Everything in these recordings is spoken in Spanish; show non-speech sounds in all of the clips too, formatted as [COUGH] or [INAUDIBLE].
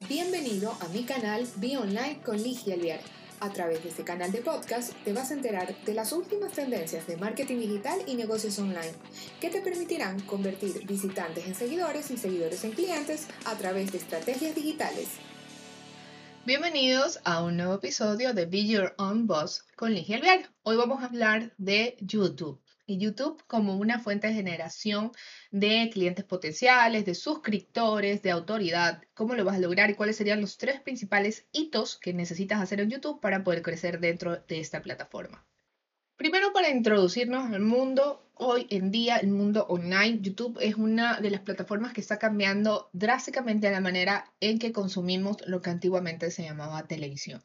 Bienvenido a mi canal Be Online con Ligia Alviar. A través de este canal de podcast te vas a enterar de las últimas tendencias de marketing digital y negocios online que te permitirán convertir visitantes en seguidores y seguidores en clientes a través de estrategias digitales. Bienvenidos a un nuevo episodio de Be Your Own Boss con Ligia Alviar. Hoy vamos a hablar de YouTube YouTube como una fuente de generación de clientes potenciales, de suscriptores, de autoridad. ¿Cómo lo vas a lograr y cuáles serían los tres principales hitos que necesitas hacer en YouTube para poder crecer dentro de esta plataforma? Primero, para introducirnos al mundo, hoy en día el mundo online, YouTube es una de las plataformas que está cambiando drásticamente la manera en que consumimos lo que antiguamente se llamaba televisión.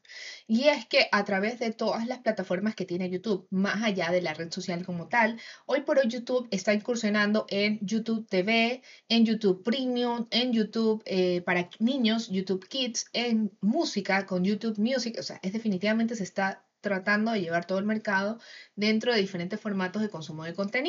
Y es que a través de todas las plataformas que tiene YouTube, más allá de la red social como tal, hoy por hoy YouTube está incursionando en YouTube TV, en YouTube Premium, en YouTube eh, para niños, YouTube Kids, en música con YouTube Music, o sea, es definitivamente se está tratando de llevar todo el mercado dentro de diferentes formatos de consumo de contenido.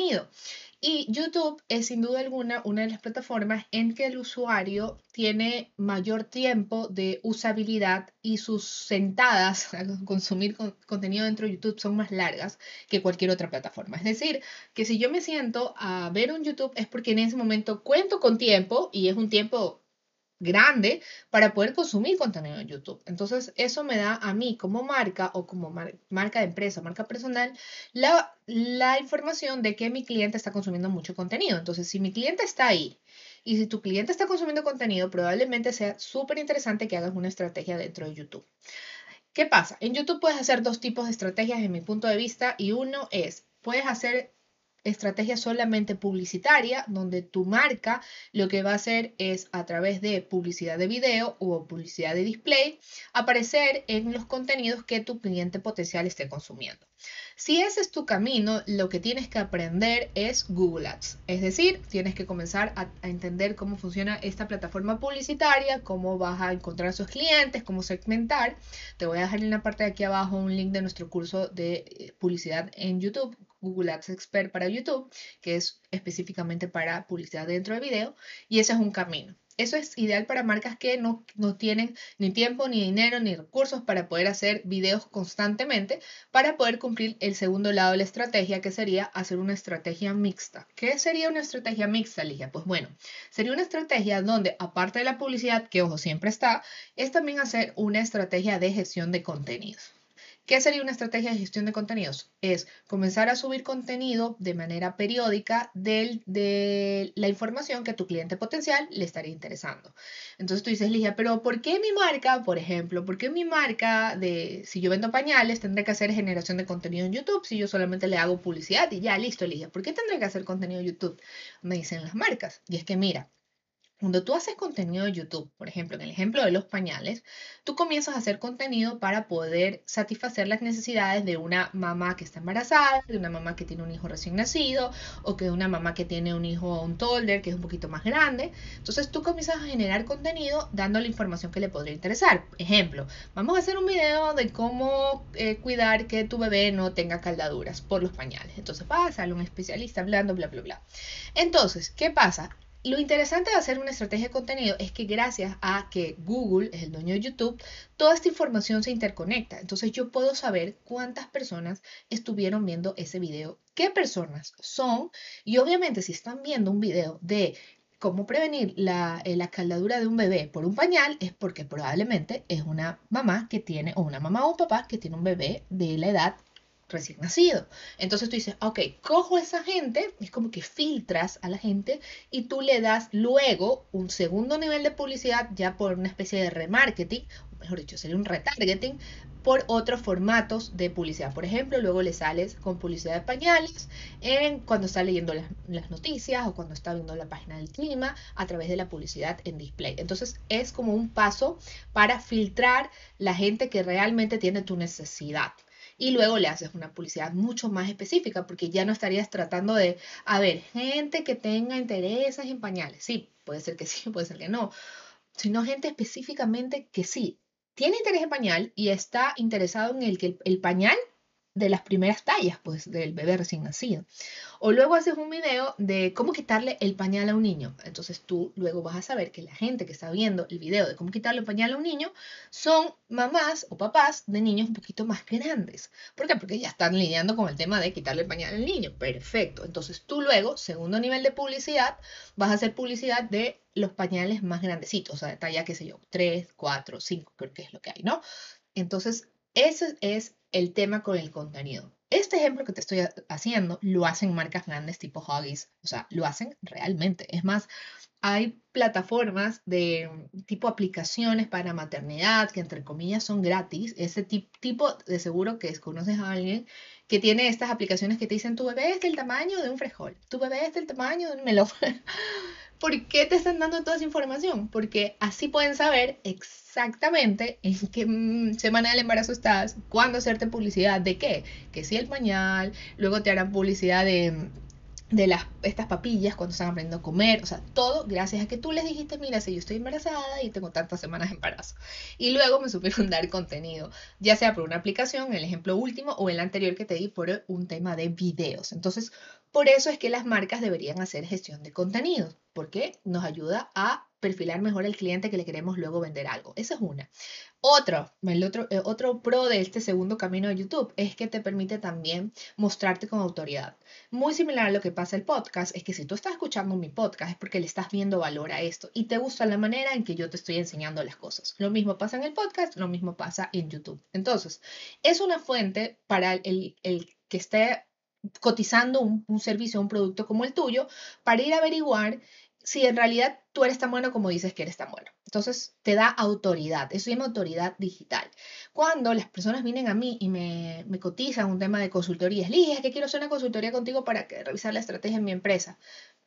Y YouTube es sin duda alguna una de las plataformas en que el usuario tiene mayor tiempo de usabilidad y sus sentadas [LAUGHS] a consumir contenido dentro de YouTube son más largas que cualquier otra plataforma. Es decir, que si yo me siento a ver un YouTube es porque en ese momento cuento con tiempo y es un tiempo grande para poder consumir contenido en YouTube. Entonces, eso me da a mí como marca o como marca de empresa, marca personal, la, la información de que mi cliente está consumiendo mucho contenido. Entonces, si mi cliente está ahí y si tu cliente está consumiendo contenido, probablemente sea súper interesante que hagas una estrategia dentro de YouTube. ¿Qué pasa? En YouTube puedes hacer dos tipos de estrategias en mi punto de vista y uno es, puedes hacer estrategia solamente publicitaria, donde tu marca lo que va a hacer es a través de publicidad de video o publicidad de display, aparecer en los contenidos que tu cliente potencial esté consumiendo. Si ese es tu camino, lo que tienes que aprender es Google Ads. Es decir, tienes que comenzar a, entender cómo funciona esta plataforma publicitaria, cómo vas a encontrar a esos clientes, cómo segmentar. Te voy a dejar en la parte de aquí abajo un link de nuestro curso de eh, publicidad en YouTube Google Ads Expert para YouTube, que es específicamente para publicidad dentro de video, y ese es un camino. Eso es ideal para marcas que no, no, tienen ni tiempo, ni dinero, ni recursos para poder hacer videos constantemente, para poder cumplir el segundo lado de la estrategia, que sería hacer una estrategia mixta. ¿Qué sería una estrategia mixta, Ligia? Pues bueno, sería una estrategia donde, aparte de la publicidad, que ojo siempre está, es también hacer una estrategia de gestión de contenidos. ¿Qué sería una estrategia de gestión de contenidos? Es comenzar a subir contenido de manera periódica de la información que tu cliente potencial le estaría interesando. Entonces tú dices, Ligia, pero ¿por qué mi marca, por ejemplo, por qué mi marca de, si yo vendo pañales, tendré que hacer generación de contenido en YouTube si yo solamente le hago publicidad y ya, listo, Ligia, ¿por qué tendré que hacer contenido en YouTube? Me dicen las marcas. Y es que mira, cuando tú haces contenido de YouTube, por ejemplo, en el ejemplo de los pañales, tú comienzas a hacer contenido para poder satisfacer las necesidades de una mamá que está embarazada, de una mamá que tiene un hijo recién nacido, o que de una mamá que tiene un hijo un toddler que es un poquito más grande. Entonces tú comienzas a generar contenido dando la información que le podría interesar. Ejemplo, vamos a hacer un video de cómo eh, cuidar que tu bebé no tenga caldaduras por los pañales. Entonces va a un especialista hablando, bla, bla, bla. Entonces, ¿qué pasa? Lo interesante de hacer una estrategia de contenido es que gracias a que Google es el dueño de YouTube, toda esta información se interconecta. Entonces yo puedo saber cuántas personas estuvieron viendo ese video, qué personas son y obviamente si están viendo un video de cómo prevenir la, eh, la, de un bebé por un pañal es porque probablemente es una mamá que tiene, o una mamá o un papá que tiene un bebé de la edad recién nacido. Entonces tú dices, ok, cojo a esa gente, es como que filtras a la gente y tú le das luego un segundo nivel de publicidad ya por una especie de remarketing, mejor dicho, sería un retargeting por otros formatos de publicidad. Por ejemplo, luego le sales con publicidad de pañales en cuando está leyendo las, las, noticias o cuando está viendo la página del clima a través de la publicidad en display. Entonces es como un paso para filtrar la gente que realmente tiene tu necesidad y luego le haces una publicidad mucho más específica porque ya no estarías tratando de, a ver, gente que tenga intereses en pañales. Sí, puede ser que sí, [LAUGHS] puede ser que no, sino gente específicamente que sí, tiene interés en pañal y está interesado en el que el, pañal de las primeras tallas, pues, del bebé recién nacido. O luego haces un video de cómo quitarle el pañal a un niño. Entonces tú luego vas a saber que la gente que está viendo el video de cómo quitarle el pañal a un niño son mamás o papás de niños un poquito más grandes. ¿Por qué? Porque ya están lidiando con el tema de quitarle el pañal al niño. Perfecto. Entonces tú luego, segundo nivel de publicidad, vas a hacer publicidad de los pañales más grandecitos, o sea, de talla, qué sé yo, 3, 4, 5, creo que es lo que hay, ¿no? Entonces, ese es el tema con el contenido. Este ejemplo que te estoy haciendo lo hacen marcas grandes tipo Huggies, o sea, lo hacen realmente. Es más, hay plataformas de tipo aplicaciones para maternidad que entre comillas son gratis. Ese tipo de seguro que conoces a alguien que tiene estas aplicaciones que te dicen tu bebé es del tamaño de un frijol, tu bebé es del tamaño de un melón. [LAUGHS] ¿Por qué te están dando toda esa información? Porque así pueden saber exactamente en qué mm, semana del embarazo estás, cuándo hacerte publicidad de qué, que si el pañal, luego te harán publicidad de de las, estas papillas cuando están aprendiendo a comer, o sea, todo gracias a que tú les dijiste, mira, si yo estoy embarazada y tengo tantas semanas de embarazo. Y luego me supieron [LAUGHS] dar contenido, ya sea por una aplicación, el ejemplo último, o el anterior que te di por un tema de videos. Entonces, por eso es que las marcas deberían hacer gestión de contenido, porque nos ayuda a perfilar mejor al cliente que le queremos luego vender algo. Esa es una. Otro, el otro, eh, otro pro de este segundo camino de YouTube es que te permite también mostrarte con autoridad. Muy similar a lo que pasa el podcast, es que si tú estás escuchando mi podcast es porque le estás viendo valor a esto y te gusta la manera en que yo te estoy enseñando las cosas. Lo mismo pasa en el podcast, lo mismo pasa en YouTube. Entonces, es una fuente para el, que esté cotizando un, un servicio, un producto como el tuyo, para ir a averiguar si en realidad tú eres tan bueno como dices que eres tan bueno. Entonces te da autoridad, eso se llama autoridad digital. Cuando las personas vienen a mí y me, me cotizan un tema de consultoría, es que quiero hacer una consultoría contigo para que, revisar la estrategia en mi empresa.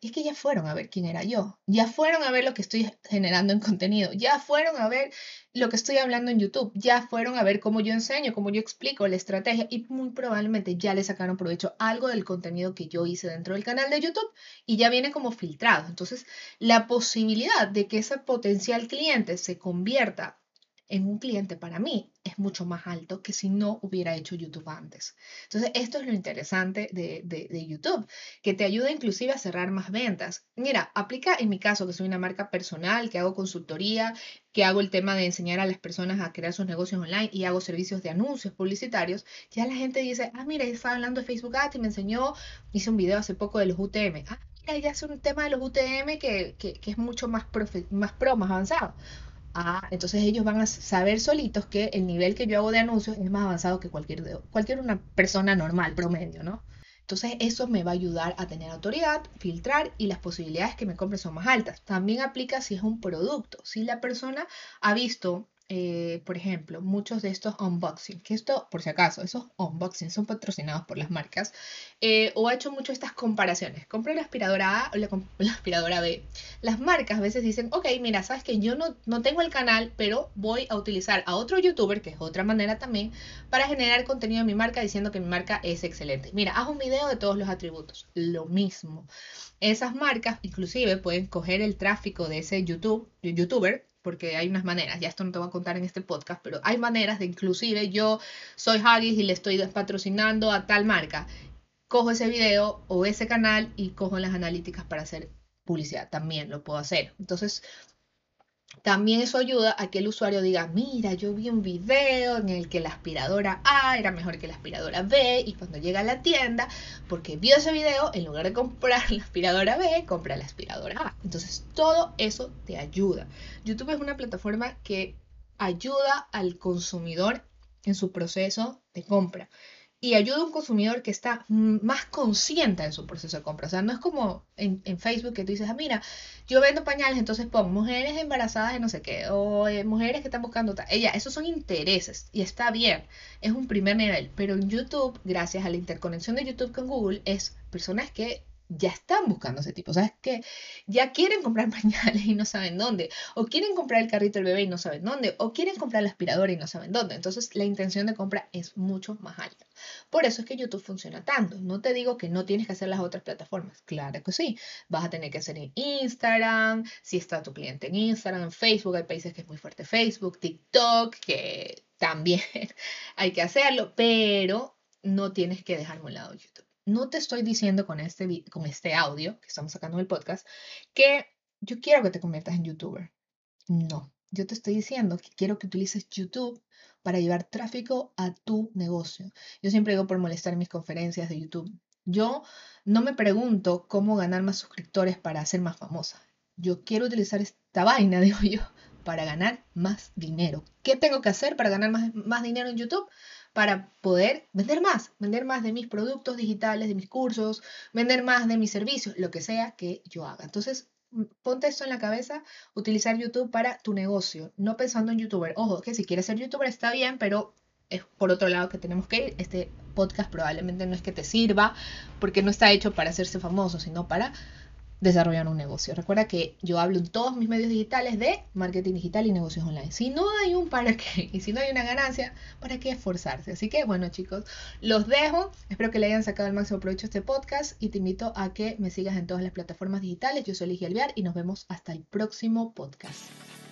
Es que ya fueron a ver quién era yo, ya fueron a ver lo que estoy generando en contenido, ya fueron a ver lo que estoy hablando en YouTube, ya fueron a ver cómo yo enseño, cómo yo explico la estrategia y muy probablemente ya le sacaron provecho algo del contenido que yo hice dentro del canal de YouTube y ya viene como filtrado. Entonces, la posibilidad de que ese potencial cliente se convierta en un cliente para mí es mucho más alto que si no hubiera hecho YouTube antes. Entonces, esto es lo interesante de, de, YouTube, que te ayuda inclusive a cerrar más ventas. Mira, aplica en mi caso, que soy una marca personal, que hago consultoría, que hago el tema de enseñar a las personas a crear sus negocios online y hago servicios de anuncios publicitarios, ya la gente dice, ah, mira, estaba hablando de Facebook Ads y me enseñó, hice un video hace poco de los UTM. Ah, mira, ya es un tema de los UTM que, que, que es mucho más, más pro, más avanzado. Ah, entonces ellos van a saber solitos que el nivel que yo hago de anuncios es más avanzado que cualquier, cualquier una persona normal, promedio, ¿no? Entonces eso me va a ayudar a tener autoridad, filtrar y las posibilidades que me compre son más altas. También aplica si es un producto. Si la persona ha visto eh, por ejemplo, muchos de estos unboxing, que esto, por si acaso, esos unboxing son patrocinados por las marcas, eh, o ha hecho mucho estas comparaciones. Compré la aspiradora A o la, [LAUGHS] aspiradora B. Las marcas a veces dicen, ok, mira, sabes que yo no, no tengo el canal, pero voy a utilizar a otro youtuber, que es otra manera también, para generar contenido de mi marca diciendo que mi marca es excelente. Mira, haz un video de todos los atributos. Lo mismo. Esas marcas inclusive pueden coger el tráfico de ese YouTube, youtuber porque hay unas maneras, ya esto no te voy a contar en este podcast, pero hay maneras de inclusive yo soy Haggis y le estoy patrocinando a tal marca, cojo ese video o ese canal y cojo las analíticas para hacer publicidad, también lo puedo hacer. Entonces, también eso ayuda a que el usuario diga, mira, yo vi un video en el que la aspiradora A era mejor que la aspiradora B y cuando llega a la tienda, porque vio ese video, en lugar de comprar la aspiradora B, compra la aspiradora A. Entonces todo eso te ayuda. YouTube es una plataforma que ayuda al consumidor en su proceso de compra y ayuda a un consumidor que está más consciente de su proceso de compra. O sea, no es como en, Facebook que tú dices, ah, mira, yo vendo pañales, entonces pongo mujeres embarazadas de no sé qué, o eh, mujeres que están buscando tal. Ella, esos son intereses y está bien, es un primer nivel. Pero en YouTube, gracias a la interconexión de YouTube con Google, es personas que ya están buscando ese tipo. ¿Sabes que Ya quieren comprar [LAUGHS] pañales y no saben dónde. O quieren comprar el carrito del bebé y no saben dónde. O quieren comprar la aspiradora y no saben dónde. Entonces la intención de compra es mucho más alta. Por eso es que YouTube funciona tanto. No te digo que no tienes que hacer las otras plataformas. Claro que sí. Vas a tener que hacer en Instagram. Si está tu cliente en Instagram, en Facebook. Hay países que es muy fuerte Facebook, TikTok, que también [LAUGHS] hay que hacerlo. Pero no tienes que dejar a un lado YouTube. No te estoy diciendo con este, con este audio que estamos sacando en el podcast que yo quiero que te conviertas en youtuber. No, yo te estoy diciendo que quiero que utilices YouTube para llevar tráfico a tu negocio. Yo siempre digo por molestar mis conferencias de YouTube. Yo no me pregunto cómo ganar más suscriptores para ser más famosa. Yo quiero utilizar esta vaina, [LAUGHS] digo yo, para ganar más dinero. ¿Qué tengo que hacer para ganar más, más dinero en YouTube? Para poder vender más, vender más de mis productos digitales, de mis cursos, vender más de mis servicios, lo que sea que yo haga. Entonces, ponte esto en la cabeza, utilizar YouTube para tu negocio, no pensando en youtuber. Ojo, que si quieres ser youtuber está bien, pero es por otro lado que tenemos que ir. Este podcast probablemente no es que te sirva porque no está hecho para hacerse famoso, sino para desarrollar un negocio. Recuerda que yo hablo en todos mis medios digitales de marketing digital y negocios online. Si no hay un para qué [LAUGHS] y si no hay una ganancia, ¿para qué esforzarse? Así que bueno chicos, los dejo. Espero que le hayan sacado el máximo provecho a este podcast y te invito a que me sigas en todas las plataformas digitales. Yo soy Ligia Alvear y nos vemos hasta el próximo podcast.